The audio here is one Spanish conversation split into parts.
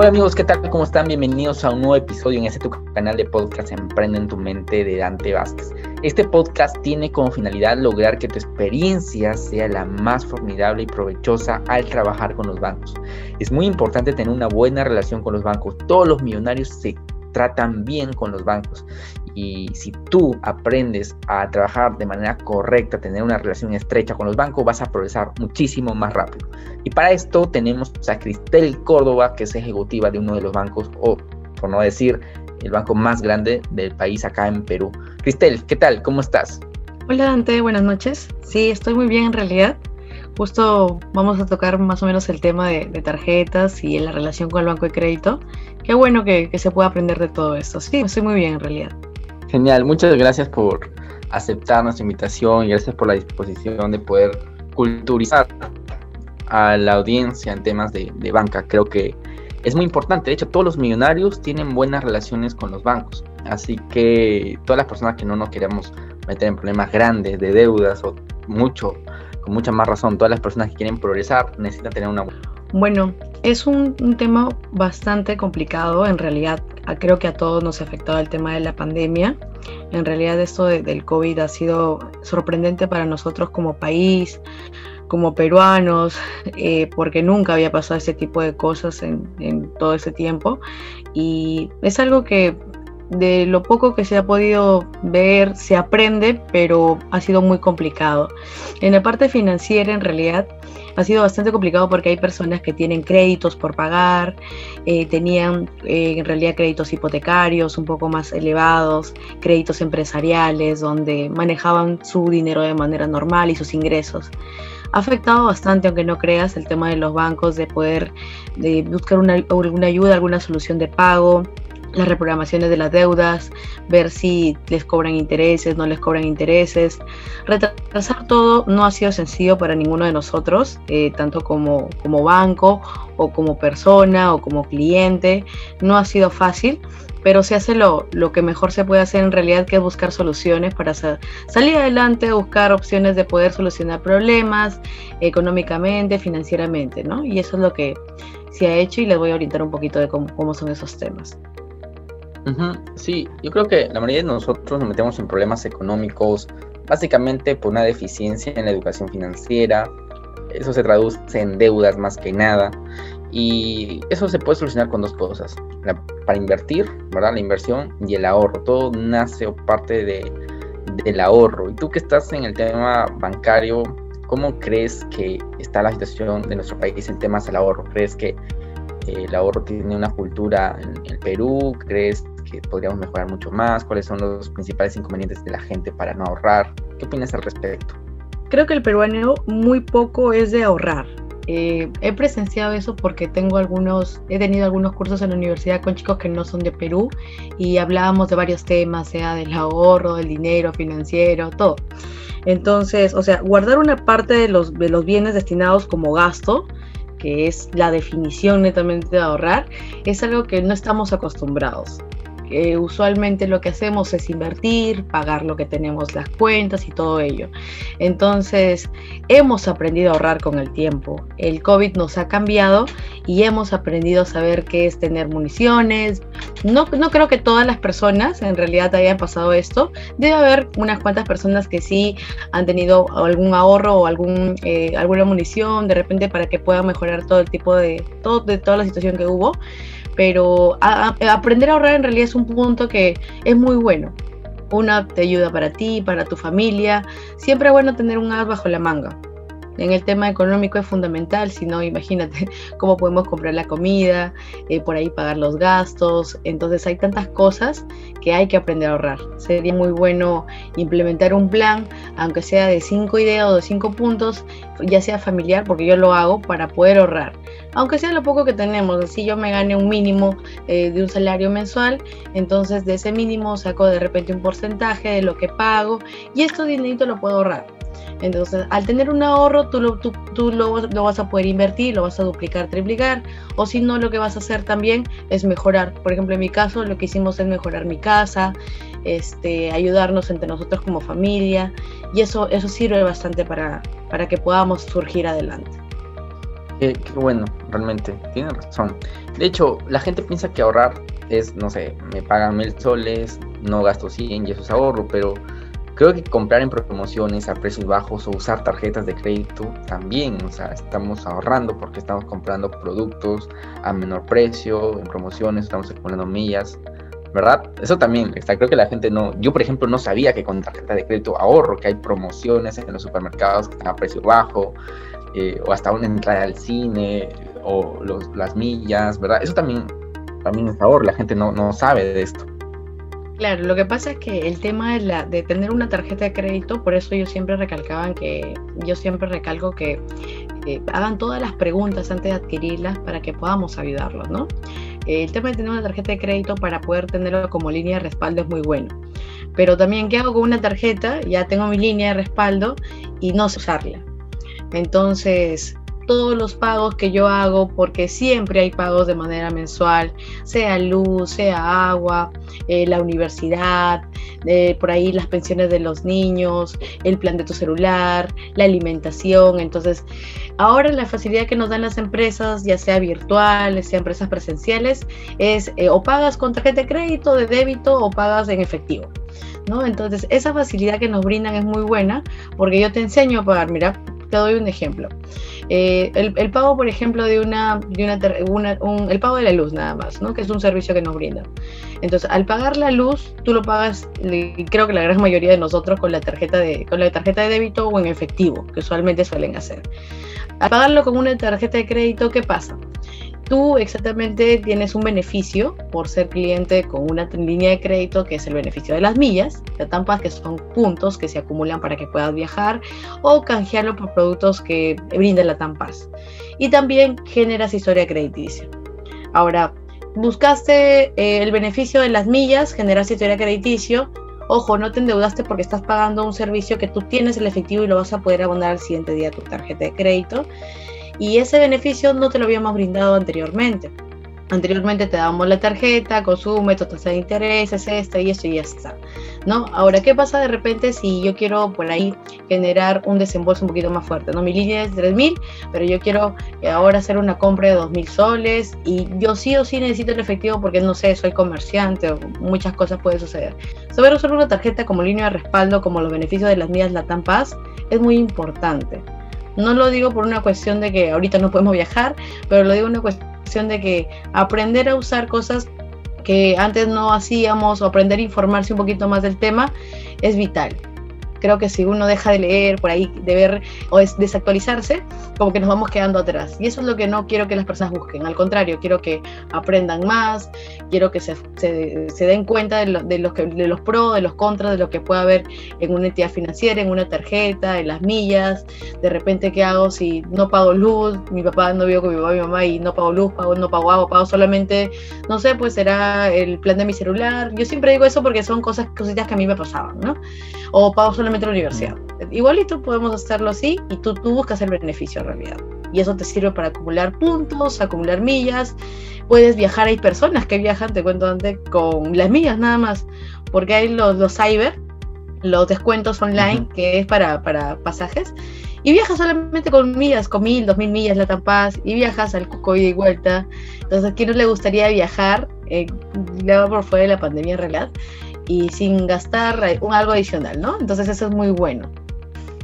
Hola amigos, ¿qué tal? ¿Cómo están? Bienvenidos a un nuevo episodio en este tu canal de podcast Emprende en tu mente de Dante Vázquez. Este podcast tiene como finalidad lograr que tu experiencia sea la más formidable y provechosa al trabajar con los bancos. Es muy importante tener una buena relación con los bancos. Todos los millonarios se tratan bien con los bancos. Y si tú aprendes a trabajar de manera correcta, tener una relación estrecha con los bancos, vas a progresar muchísimo más rápido. Y para esto tenemos a Cristel Córdoba, que es ejecutiva de uno de los bancos, o por no decir el banco más grande del país acá en Perú. Cristel, ¿qué tal? ¿Cómo estás? Hola Dante, buenas noches. Sí, estoy muy bien en realidad. Justo vamos a tocar más o menos el tema de, tarjetas y la relación con el banco de crédito. Qué bueno que, se pueda aprender de todo esto. Sí, estoy muy bien en realidad. Genial, muchas gracias por aceptar nuestra invitación y gracias por la disposición de poder culturizar a la audiencia en temas de, banca. Creo que es muy importante. De hecho, todos los millonarios tienen buenas relaciones con los bancos. Así que todas las personas que no nos queremos meter en problemas grandes de deudas o mucho con mucha más razón, todas las personas que quieren progresar necesitan tener una... Bueno, es un, tema bastante complicado, en realidad creo que a todos nos ha afectado el tema de la pandemia. En realidad esto del COVID ha sido sorprendente para nosotros como país, como peruanos, eh, porque nunca había pasado ese tipo de cosas en, en todo ese tiempo. Y es algo que de lo poco que se ha podido ver se aprende, pero ha sido muy complicado. En la parte financiera, en realidad, ha sido bastante complicado porque hay personas que tienen créditos por pagar, eh, tenían eh, en realidad créditos hipotecarios un poco más elevados, créditos empresariales donde manejaban su dinero de manera normal y sus ingresos. Ha afectado bastante, aunque no creas, el tema de los bancos, de poder de buscar una, alguna ayuda, alguna solución de pago, las reprogramaciones de las deudas, ver si les cobran intereses, no les cobran intereses. Retrasar todo no ha sido sencillo para ninguno de nosotros, eh, tanto como, como banco o como persona o como cliente. No ha sido fácil, pero se hace lo, lo que mejor se puede hacer en realidad, que es buscar soluciones para salir adelante, buscar opciones de poder solucionar problemas económicamente, financieramente, ¿no? Y eso es lo que se ha hecho y les voy a orientar un poquito de cómo, cómo son esos temas. Sí, yo creo que la mayoría de nosotros nos metemos en problemas económicos básicamente por una deficiencia en la educación financiera. Eso se traduce en deudas más que nada. Y eso se puede solucionar con dos cosas. para invertir, ¿verdad? La inversión y el ahorro. Todo nace o parte de, del ahorro. Y tú que estás en el tema bancario, ¿cómo crees que está la situación de nuestro país en temas del ahorro? ¿Crees que el ahorro tiene una cultura en el Perú? ¿Crees que podríamos mejorar mucho más? ¿Cuáles son los principales inconvenientes de la gente para no ahorrar? ¿Qué opinas al respecto? Creo que el peruano muy poco es de ahorrar. Eh, he presenciado eso porque tengo algunos, he tenido algunos cursos en la universidad con chicos que no son de Perú y hablábamos de varios temas, sea del ahorro, del dinero financiero, todo. Entonces, o sea, guardar una parte de los, de los bienes destinados como gasto, que es la definición netamente de ahorrar, es algo que no estamos acostumbrados usualmente lo que hacemos es invertir, pagar lo que tenemos las cuentas y todo ello. Entonces, hemos aprendido a ahorrar con el tiempo. El COVID nos ha cambiado y hemos aprendido a saber qué es tener municiones. No, no creo que todas las personas en realidad hayan pasado esto. Debe haber unas cuantas personas que sí han tenido algún ahorro o algún, eh, alguna munición de repente para que puedan mejorar todo el tipo de, todo, de toda la situación que hubo pero aprender a ahorrar en realidad es un punto que es muy bueno. Una te ayuda para ti, para tu familia. Siempre es bueno tener un as bajo la manga en el tema económico es fundamental, si no, imagínate cómo podemos comprar la comida, eh, por ahí pagar los gastos, entonces hay tantas cosas que hay que aprender a ahorrar. Sería muy bueno implementar un plan, aunque sea de cinco ideas o de cinco puntos, ya sea familiar, porque yo lo hago para poder ahorrar. Aunque sea lo poco que tenemos, así yo me gane un mínimo eh, de un salario mensual, entonces de ese mínimo saco de repente un porcentaje de lo que pago y esto dinero lo puedo ahorrar. Entonces, al tener un ahorro, tú, lo, tú, lo, vas a poder invertir, lo vas a duplicar, triplicar, o si no, lo que vas a hacer también es mejorar. Por ejemplo, en mi caso, lo que hicimos es mejorar mi casa, este, ayudarnos entre nosotros como familia, y eso, eso sirve bastante para, para que podamos surgir adelante. Qué, bueno, realmente, tiene razón. De hecho, la gente piensa que ahorrar es, no sé, me pagan mil soles, no gasto 100 y eso es ahorro, pero creo que comprar en promociones a precios bajos o usar tarjetas de crédito también, o sea, estamos ahorrando porque estamos comprando productos a menor precio, en promociones, estamos acumulando millas, ¿verdad? Eso también está, creo que la gente no, yo por ejemplo no sabía que con tarjeta de crédito ahorro, que hay promociones en los supermercados que están a precio bajo, eh, o hasta una entrada al cine, o las millas, ¿verdad? Eso también, también es ahorro, la gente no, no sabe de esto. Claro, lo que pasa es que el tema de, la, de tener una tarjeta de crédito, por eso yo siempre recalcaba que, yo siempre recalco que eh, hagan todas las preguntas antes de adquirirlas para que podamos ayudarlos, ¿no? el tema de tener una tarjeta de crédito para poder tenerlo como línea de respaldo es muy bueno. Pero también, ¿qué hago con una tarjeta? Ya tengo mi línea de respaldo y no sé usarla. Entonces, todos los pagos que yo hago, porque siempre hay pagos de manera mensual, sea luz, sea agua, eh, la universidad, eh, por ahí las pensiones de los niños, el plan de tu celular, la alimentación. Entonces, ahora la facilidad que nos dan las empresas, ya sea virtuales, sea empresas presenciales, es eh, o pagas con tarjeta de crédito, de débito o pagas en efectivo. ¿No? Entonces, esa facilidad que nos brindan es muy buena porque yo te enseño a pagar. Mira, te doy un ejemplo. Eh, el, pago, por ejemplo, de una, de una, el pago de la luz nada más, ¿no? Que es un servicio que nos brinda. Entonces, al pagar la luz, tú lo pagas, creo que la gran mayoría de nosotros con la tarjeta de, con la tarjeta de débito o en efectivo, que usualmente suelen hacer. Al pagarlo con una tarjeta de crédito, ¿qué pasa? Tú exactamente tienes un beneficio por ser cliente con una línea de crédito que es el beneficio de las millas, de tampas que son puntos que se acumulan para que puedas viajar o canjearlo por productos que brinda la Tampas. Y también generas historia crediticia. Ahora, buscaste eh, el beneficio de las millas, generas historia crediticio. Ojo, no te endeudaste porque estás pagando un servicio que tú tienes el efectivo y lo vas a poder abonar al siguiente día a tu tarjeta de crédito y ese beneficio no te lo habíamos brindado anteriormente. Anteriormente te dábamos la tarjeta, consume, tu tasa de interés, es esta y eso y ya está. ¿no? Ahora, ¿qué pasa de repente si yo quiero por ahí generar un desembolso un poquito más fuerte? ¿no? Mi línea es 3.000, pero yo quiero ahora hacer una compra de 2.000 soles y yo sí o sí necesito el efectivo porque no sé, soy comerciante o muchas cosas pueden suceder. Saber usar una tarjeta como línea de respaldo, como los beneficios de las mías Latam Paz, es muy importante. No lo digo por una cuestión de que ahorita no podemos viajar, pero lo digo una cuestión de que aprender a usar cosas que antes no hacíamos o aprender a informarse un poquito más del tema es vital creo que si uno deja de leer por ahí, de ver o es desactualizarse, como que nos vamos quedando atrás. Y eso es lo que no quiero que las personas busquen. Al contrario, quiero que aprendan más, quiero que se, se, den cuenta de, lo, de, los que, de los pros, de los contras, de lo que puede haber en una entidad financiera, en una tarjeta, en las millas. De repente, ¿qué hago si no pago luz? Mi papá no vivo con mi papá mi mamá y no pago luz, pago, no pago agua, pago solamente, no sé, pues será el plan de mi celular. Yo siempre digo eso porque son cosas, cositas que a mí me pasaban, ¿no? O pago solamente la universidad. Igualito podemos hacerlo así y tú, tú buscas el beneficio en realidad. Y eso te sirve para acumular puntos, acumular millas. Puedes viajar, hay personas que viajan, te cuento antes, con las millas nada más, porque hay los, los cyber, los descuentos online, que es para, para pasajes, y viajas solamente con millas, con mil, dos mil millas la Tampaz, y viajas al Cuco y vuelta. Entonces, ¿a quién no le gustaría viajar, eh, por fuera de la pandemia en realidad? Y sin gastar un algo adicional, ¿no? Entonces eso es muy bueno.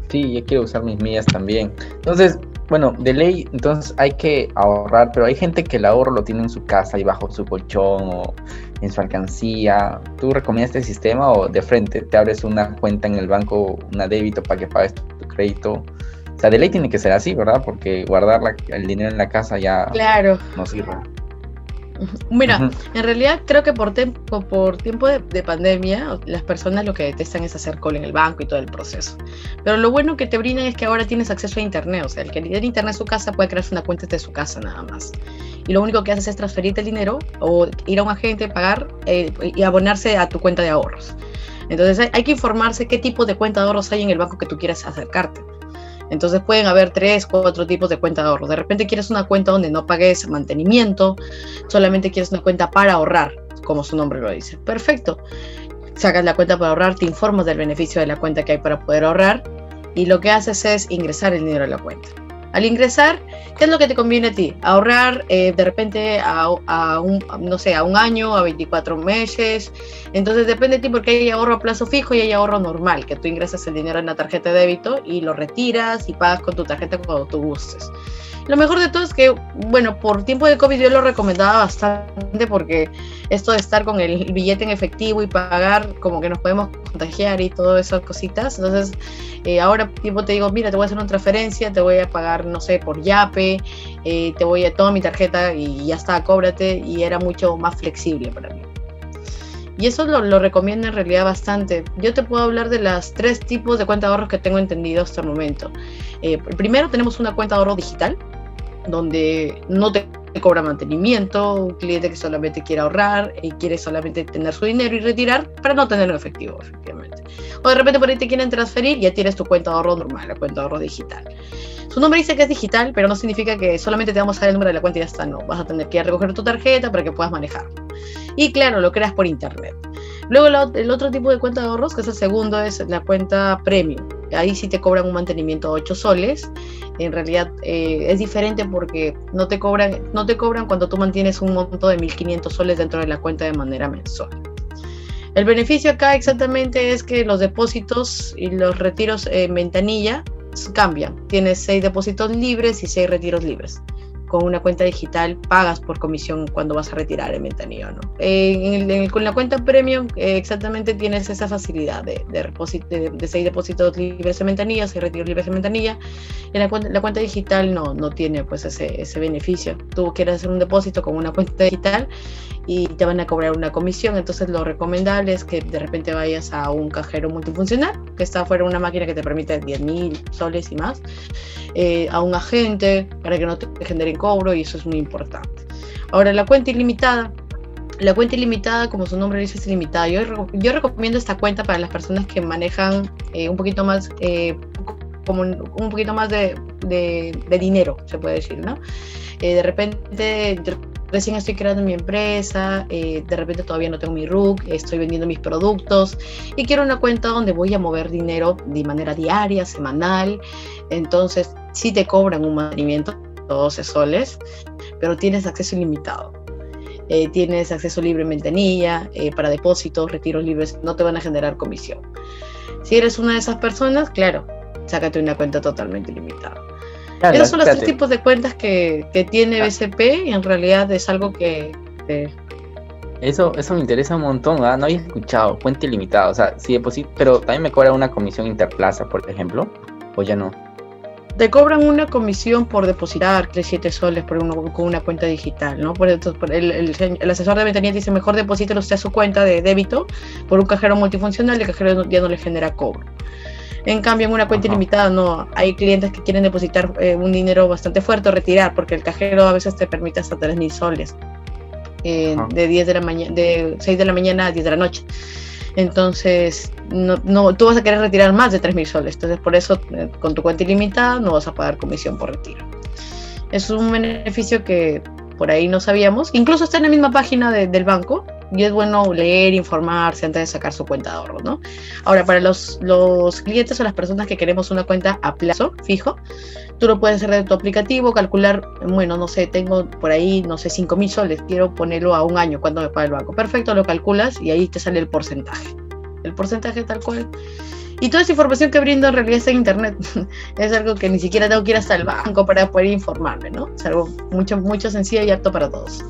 Sí, yo quiero usar mis millas también. Entonces, bueno, de ley, entonces hay que ahorrar, pero hay gente que el ahorro lo tiene en su casa y bajo su colchón o en su alcancía. ¿Tú recomiendas este sistema o de frente te abres una cuenta en el banco, una débito para que pagues tu, crédito? O sea, de ley tiene que ser así, ¿verdad? Porque guardar el dinero en la casa ya claro. no sirve. Mira, en realidad creo que por, por tiempo de, pandemia, las personas lo que detestan es hacer call en el banco y todo el proceso. Pero lo bueno que te brindan es que ahora tienes acceso a internet. O sea, el que tiene internet en su casa puede crearse una cuenta desde su casa nada más. Y lo único que haces es transferirte el dinero o ir a un agente, pagar eh, y abonarse a tu cuenta de ahorros. Entonces hay que informarse qué tipo de cuenta de ahorros hay en el banco que tú quieras acercarte. Entonces pueden haber tres, cuatro tipos de cuenta de ahorro. De repente quieres una cuenta donde no pagues mantenimiento, solamente quieres una cuenta para ahorrar, como su nombre lo dice. Perfecto. Sacas la cuenta para ahorrar, te informas del beneficio de la cuenta que hay para poder ahorrar y lo que haces es ingresar el dinero a la cuenta. Al ingresar, ¿qué es lo que te conviene a ti? Ahorrar eh, de repente a, un, no sé, a un año, a 24 meses. Entonces depende de ti porque hay ahorro a plazo fijo y hay ahorro normal, que tú ingresas el dinero en la tarjeta de débito y lo retiras y pagas con tu tarjeta cuando tú gustes. Lo mejor de todo es que, bueno, por tiempo de COVID yo lo recomendaba bastante porque esto de estar con el billete en efectivo y pagar, como que nos podemos contagiar y todas esas cositas. Entonces, eh, ahora tiempo te digo, mira, te voy a hacer una transferencia, te voy a pagar, no sé, por Yape, eh, te voy a toda mi tarjeta y ya está, cóbrate. Y era mucho más flexible para mí. Y eso lo, recomiendo en realidad bastante. Yo te puedo hablar de las tres tipos de cuenta de ahorros que tengo entendido hasta el momento. Eh, primero tenemos una cuenta de ahorro digital, donde no te cobra mantenimiento, un cliente que solamente quiere ahorrar y quiere solamente tener su dinero y retirar para no tenerlo en efectivo, efectivamente. O de repente por ahí te quieren transferir ya tienes tu cuenta de ahorro normal, la cuenta de ahorro digital. Su nombre dice que es digital, pero no significa que solamente te vamos a dar el número de la cuenta y ya está, no. Vas a tener que recoger tu tarjeta para que puedas manejarlo. Y claro, lo creas por internet. Luego el otro tipo de cuenta de ahorros, que es el segundo, es la cuenta premium. Ahí sí te cobran un mantenimiento de 8 soles. En realidad eh, es diferente porque no te, cobran, no te cobran cuando tú mantienes un monto de 1.500 soles dentro de la cuenta de manera mensual. El beneficio acá exactamente es que los depósitos y los retiros en ventanilla cambian. Tienes 6 depósitos libres y 6 retiros libres con una cuenta digital pagas por comisión cuando vas a retirar el ventanillo, ¿no? con la cuenta premium eh, exactamente tienes esa facilidad de, de, de, seis depósitos libres en ventanilla, seis retiros libres en ventanilla. En la, la cuenta digital no, no tiene pues ese, ese beneficio. Tú quieres hacer un depósito con una cuenta digital y te van a cobrar una comisión. Entonces lo recomendable es que de repente vayas a un cajero multifuncional, que está fuera una máquina que te permite 10.000 soles y más, eh, a un agente para que no te generen cobro y eso es muy importante. Ahora, la cuenta ilimitada. La cuenta ilimitada, como su nombre dice, es ilimitada. Yo, yo recomiendo esta cuenta para las personas que manejan eh, un poquito más, eh, como un, poquito más de, de, dinero, se puede decir, ¿no? de repente recién estoy creando mi empresa, eh, de repente todavía no tengo mi RUC, estoy vendiendo mis productos y quiero una cuenta donde voy a mover dinero de manera diaria, semanal. Entonces, sí te cobran un mantenimiento de 12 soles, pero tienes acceso ilimitado. Eh, tienes acceso libre en ventanilla, eh, para depósitos, retiros libres, no te van a generar comisión. Si eres una de esas personas, claro, sácate una cuenta totalmente ilimitada. Esos son los tres tipos de cuentas que, tiene BCP y en realidad es algo que... Eso, eso me interesa un montón, ¿ah? no había escuchado, cuenta ilimitada, o sea, sí deposito, pero también me cobra una comisión interplaza, por ejemplo, o ya no. Te cobran una comisión por depositar 7 soles por con una cuenta digital, ¿no? Por, el, el, asesor de ventanilla dice, mejor deposítelo usted a su cuenta de débito por un cajero multifuncional, el cajero ya no le genera cobro. En cambio, en una cuenta ilimitada no. Hay clientes que quieren depositar eh, un dinero bastante fuerte o retirar, porque el cajero a veces te permite hasta 3 mil soles. Eh, de 10 de la mañana, de 6 de la mañana a 10 de la noche. Entonces, no, no, tú vas a querer retirar más de 3 mil soles. Entonces, por eso, eh, con tu cuenta ilimitada, no vas a pagar comisión por retiro. Es un beneficio que por ahí no sabíamos. Incluso está en la misma página del banco y es bueno leer, informarse antes de sacar su cuenta de ahorro, ¿no? Ahora, para los, los clientes o las personas que queremos una cuenta a plazo fijo, tú lo puedes hacer de tu aplicativo, calcular, bueno, no sé, tengo por ahí, no sé, 5 mil soles, quiero ponerlo a un año, cuando me paga el banco? Perfecto, lo calculas y ahí te sale el porcentaje. El porcentaje tal cual. Y toda esa información que brindo en realidad está en internet. es algo que ni siquiera tengo que ir hasta el banco para poder informarme, ¿no? Es algo mucho, mucho sencillo y apto para todos.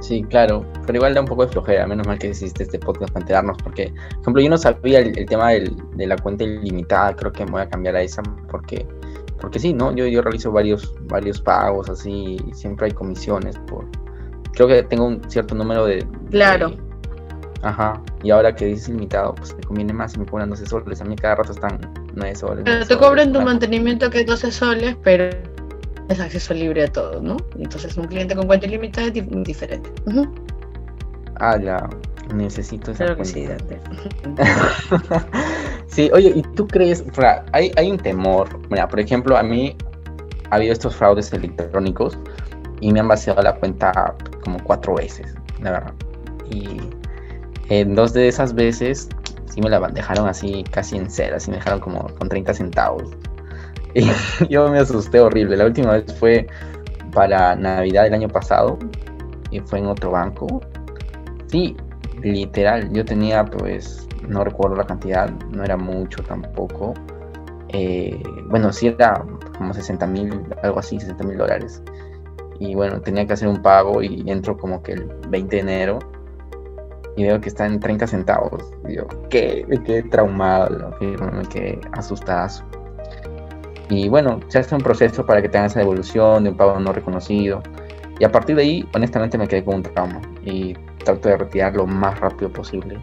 Sí, claro, pero igual da un poco de flojera, menos mal que hiciste este podcast para enterarnos, porque, por ejemplo, yo no sabía el, tema de la cuenta ilimitada, creo que me voy a cambiar a esa, porque, porque sí, ¿no? Yo, yo realizo varios, varios pagos así, y siempre hay comisiones por... Creo que tengo un cierto número de... Claro. ajá, y ahora que dices limitado, pues me conviene más y me cobran 12 soles, a mí cada rato están 9 soles. Pero te cobran tu mantenimiento que es 12 soles, pero es acceso libre a todo, ¿no? Entonces un cliente con cuenta ilimitada es diferente. Ah, ya, necesito esa cuenta. sí, sí, oye, ¿y tú crees, hay, hay un temor, mira, por ejemplo, a mí ha habido estos fraudes electrónicos y me han vaciado la cuenta como cuatro veces, la verdad. Y en dos de esas veces sí me la dejaron así casi en cero, así me dejaron como con 30 centavos. Yo me asusté horrible. La última vez fue para Navidad del año pasado y fue en otro banco. Sí, literal, yo tenía pues, no recuerdo la cantidad, no era mucho tampoco. Eh, bueno, sí era como 60 mil, algo así, 60 mil dólares. Y bueno, tenía que hacer un pago y entro como que el 20 de enero y veo que está en 30 centavos. Yo, ¿qué? Me quedé traumado, me quedé asustado. Y bueno, se hace un proceso para que tengan esa devolución de un pago no reconocido. Y a partir de ahí, honestamente, me quedé con un trauma y trato de retirar lo más rápido posible.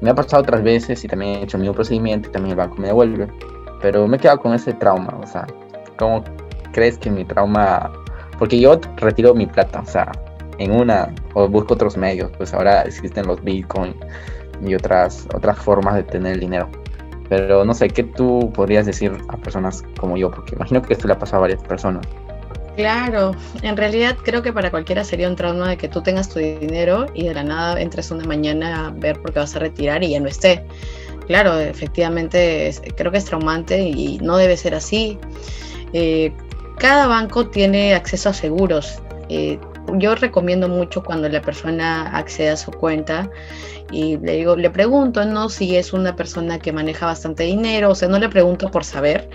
Me ha pasado otras veces y también he hecho mi procedimiento y también el banco me devuelve. Pero me he quedado con ese trauma, o sea, ¿cómo crees que mi trauma... Porque yo retiro mi plata, o sea, en una o busco otros medios, pues ahora existen los Bitcoin y otras, otras formas de tener el dinero. Pero no sé, ¿qué tú podrías decir a personas como yo? Porque imagino que esto le ha pasado a varias personas. Claro, en realidad creo que para cualquiera sería un trauma de que tú tengas tu dinero y de la nada entres una mañana a ver por qué vas a retirar y ya no esté. Claro, efectivamente creo que es traumante y no debe ser así. Eh, cada banco tiene acceso a seguros. Eh, yo recomiendo mucho cuando la persona accede a su cuenta y le digo, le pregunto, ¿no? Si es una persona que maneja bastante dinero, o sea, no le pregunto por saber,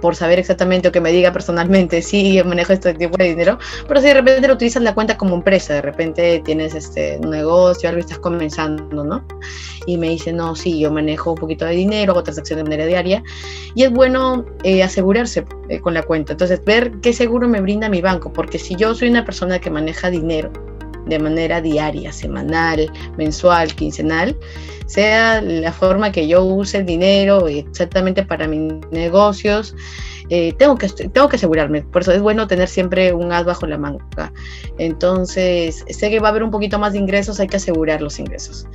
por saber exactamente o que me diga personalmente si manejo este tipo de dinero, pero si de repente lo utilizas la cuenta como empresa, de repente tienes este un negocio, algo estás comenzando, ¿no? Y me dice, no, sí, yo manejo un poquito de dinero, hago transacciones de manera diaria, y es bueno eh, asegurarse eh, con la cuenta, entonces ver qué seguro me brinda mi banco, porque si yo soy una persona que maneja dinero, de manera diaria, semanal, mensual, quincenal, sea la forma que yo use el dinero exactamente para mis negocios, eh, tengo, que, tengo que asegurarme. Por eso es bueno tener siempre un as bajo la manga. Entonces, sé que va a haber un poquito más de ingresos, hay que asegurar los ingresos,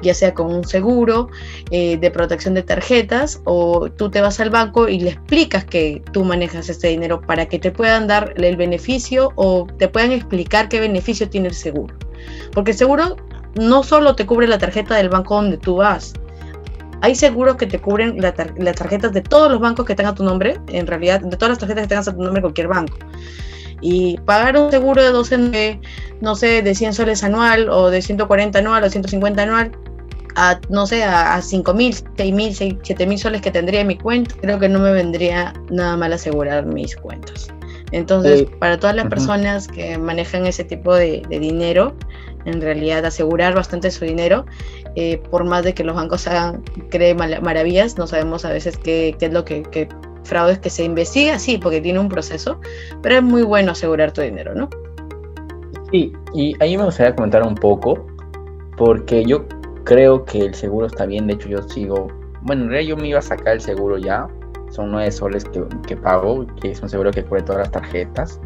ya sea con un seguro eh, de protección de tarjetas o tú te vas al banco y le explicas que tú manejas este dinero para que te puedan dar el beneficio o te puedan explicar qué beneficio tiene el seguro. Porque el seguro no solo te cubre la tarjeta del banco donde tú vas, hay seguros que te cubren las tarjetas de todos los bancos que tengan tu nombre, en realidad, de todas las tarjetas que tengas a tu nombre en cualquier banco. Y pagar un seguro de 12, no sé, de 100 soles anual o de 140 anual o 150 anual, a, no sé, a, a 5 mil, 6 mil, 7 mil soles que tendría en mi cuenta, creo que no me vendría nada mal asegurar mis cuentas. Entonces, para todas las personas que manejan ese tipo de, dinero, en realidad asegurar bastante su dinero, eh, por más de que los bancos hagan, creen maravillas, no sabemos a veces qué, qué es lo que, que fraudes que se investiga, sí, porque tiene un proceso, pero es muy bueno asegurar tu dinero, ¿no? Sí, y ahí me gustaría comentar un poco, porque yo creo que el seguro está bien, de hecho yo sigo, bueno, en realidad yo me iba a sacar el seguro ya, son 9 soles que, pago, que es un seguro que cubre todas las tarjetas.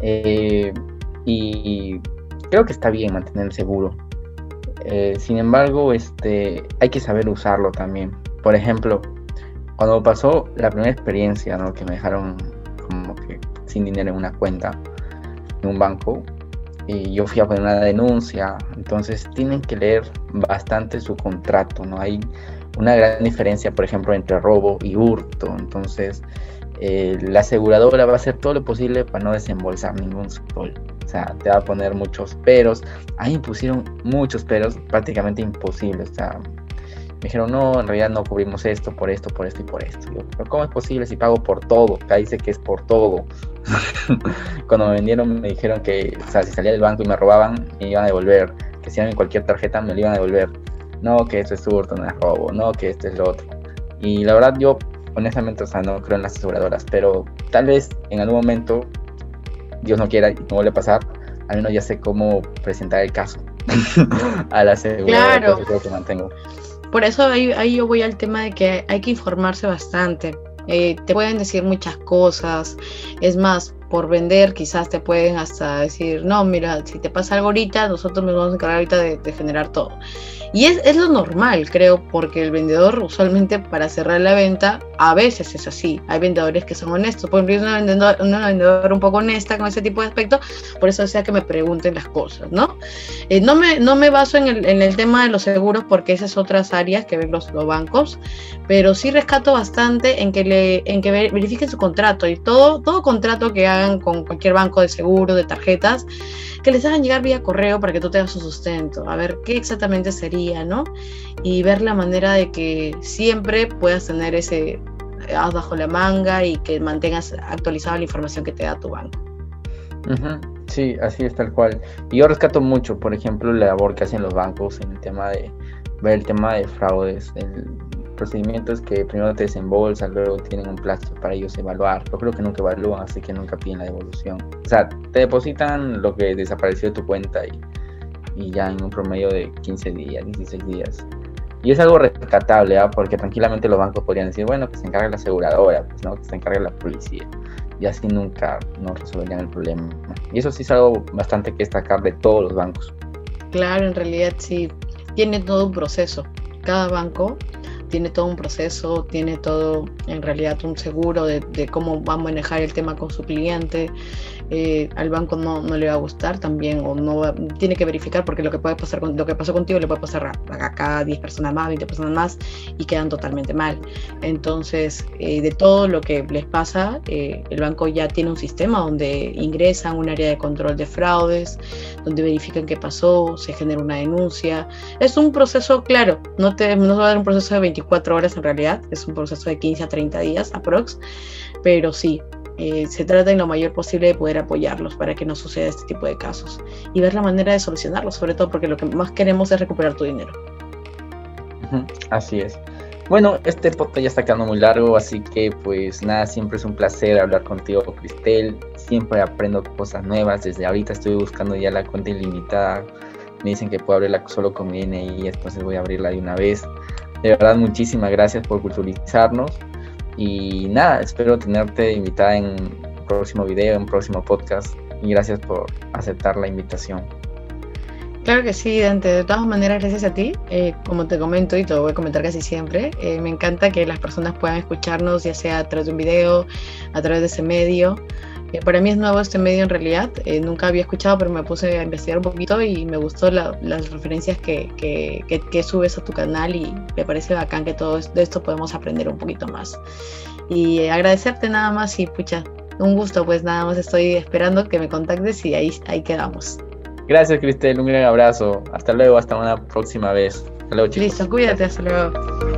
Eh, y creo que está bien mantener seguro. Eh, sin embargo, este, hay que saber usarlo también. Por ejemplo, cuando pasó la primera experiencia, ¿no? que me dejaron como que sin dinero en una cuenta en un banco, y yo fui a poner una denuncia, entonces tienen que leer bastante su contrato, ¿no? Hay una gran diferencia, por ejemplo, entre robo y hurto. Entonces, eh, la aseguradora va a hacer todo lo posible para no desembolsar ningún sol. O sea, te va a poner muchos peros. Ahí pusieron muchos peros, prácticamente imposibles. O sea, me dijeron, no, en realidad no cubrimos esto, por esto, por esto y por esto. Yo, pero ¿cómo es posible si pago por todo? Acá dice que es por todo. Cuando me vendieron me dijeron que, o sea, si salía del banco y me robaban, me iban a devolver. Que si eran en cualquier tarjeta, me lo iban a devolver no, que esto es hurto, no es robo, no, que esto es lo otro. Y la verdad yo, honestamente, o sea, no creo en las aseguradoras, pero tal vez en algún momento, Dios no quiera y no vuelve a pasar, al menos ya sé cómo presentar el caso a la aseguradora, claro. que mantengo. Por eso ahí, ahí yo voy al tema de que hay que informarse bastante. Eh, te pueden decir muchas cosas. Es más, por vender, quizás te pueden hasta decir, no, mira, si te pasa algo ahorita, nosotros nos vamos a encargar ahorita de, generar todo. Y es, es, lo normal, creo, porque el vendedor usualmente para cerrar la venta, a veces es así. Hay vendedores que son honestos. Por ejemplo, una vendedora, una vendedora un poco honesta con ese tipo de aspectos, por eso sea que me pregunten las cosas, ¿no? Eh, no, me, no me baso en el, en el, tema de los seguros porque esas otras áreas que ven los, los bancos, pero sí rescato bastante en que, le, en que verifiquen su contrato y todo, todo contrato que hagan con cualquier banco de seguro, de tarjetas, que les hagan llegar vía correo para que tú tengas su sustento, a ver qué exactamente sería, ¿no? Y ver la manera de que siempre puedas tener ese as bajo la manga y que mantengas actualizada la información que te da tu banco. Sí, así es tal cual. Y yo rescato mucho, por ejemplo, la labor que hacen los bancos en el tema de ver el tema de fraudes. El procedimiento es que primero te desembolsan, luego tienen un plazo para ellos evaluar. Yo creo que nunca evalúan, así que nunca piden la devolución. O sea, te depositan lo que desapareció de tu cuenta y, y ya en un promedio de 15 días, 16 días. Y es algo rescatable, ¿ah? porque tranquilamente los bancos podrían decir, bueno, que se encargue la aseguradora, pues, ¿no? que se encargue la policía. Y así nunca no resolverían el problema. Y eso sí es algo bastante que destacar de todos los bancos. Claro, en realidad sí, tiene todo un proceso. Cada banco tiene todo un proceso, tiene todo en realidad un seguro de, de cómo va a manejar el tema con su cliente, eh, al banco no, le va a gustar también o no tiene que verificar porque lo que puede pasar con lo que pasó contigo le puede pasar a, a cada 10 personas más, 20 personas más y quedan totalmente mal. Entonces, eh, de todo lo que les pasa, eh, el banco ya tiene un sistema donde ingresan un área de control de fraudes, donde verifican qué pasó, se genera una denuncia. Es un proceso, claro, no, te, no va a dar un proceso de 24 horas en realidad, es un proceso de 15 a 30 días aprox, pero sí, eh, se trata en lo mayor posible de poder apoyarlos para que no suceda este tipo de casos y ver la manera de solucionarlos, sobre todo porque lo que más queremos es recuperar tu dinero. Así es. Bueno, este podcast ya está quedando muy largo, así que pues nada, siempre es un placer hablar contigo, Cristel. Siempre aprendo cosas nuevas. Desde ahorita estoy buscando ya la cuenta ilimitada. Me dicen que puedo abrirla solo con mi DNI, entonces voy a abrirla de una vez. De verdad, muchísimas gracias por culturizarnos. Y nada, espero tenerte invitada en un próximo video, en un próximo podcast. Y gracias por aceptar la invitación. Claro que sí, Dante. De todas maneras, gracias a ti. Eh, como te comento y te voy a comentar casi siempre, eh, me encanta que las personas puedan escucharnos, ya sea a través de un video, a través de ese medio. Eh, para mí es nuevo este medio en realidad, nunca había escuchado, pero me puse a investigar un poquito y me gustó las referencias que, que, subes a tu canal y me parece bacán que todo de esto podemos aprender un poquito más. Y agradecerte nada más y pucha, un gusto, pues nada más estoy esperando que me contactes y ahí, ahí quedamos. Gracias, Cristel, un gran abrazo. Hasta luego, hasta una próxima vez. Hasta luego, chicos. Listo, cuídate, hasta luego.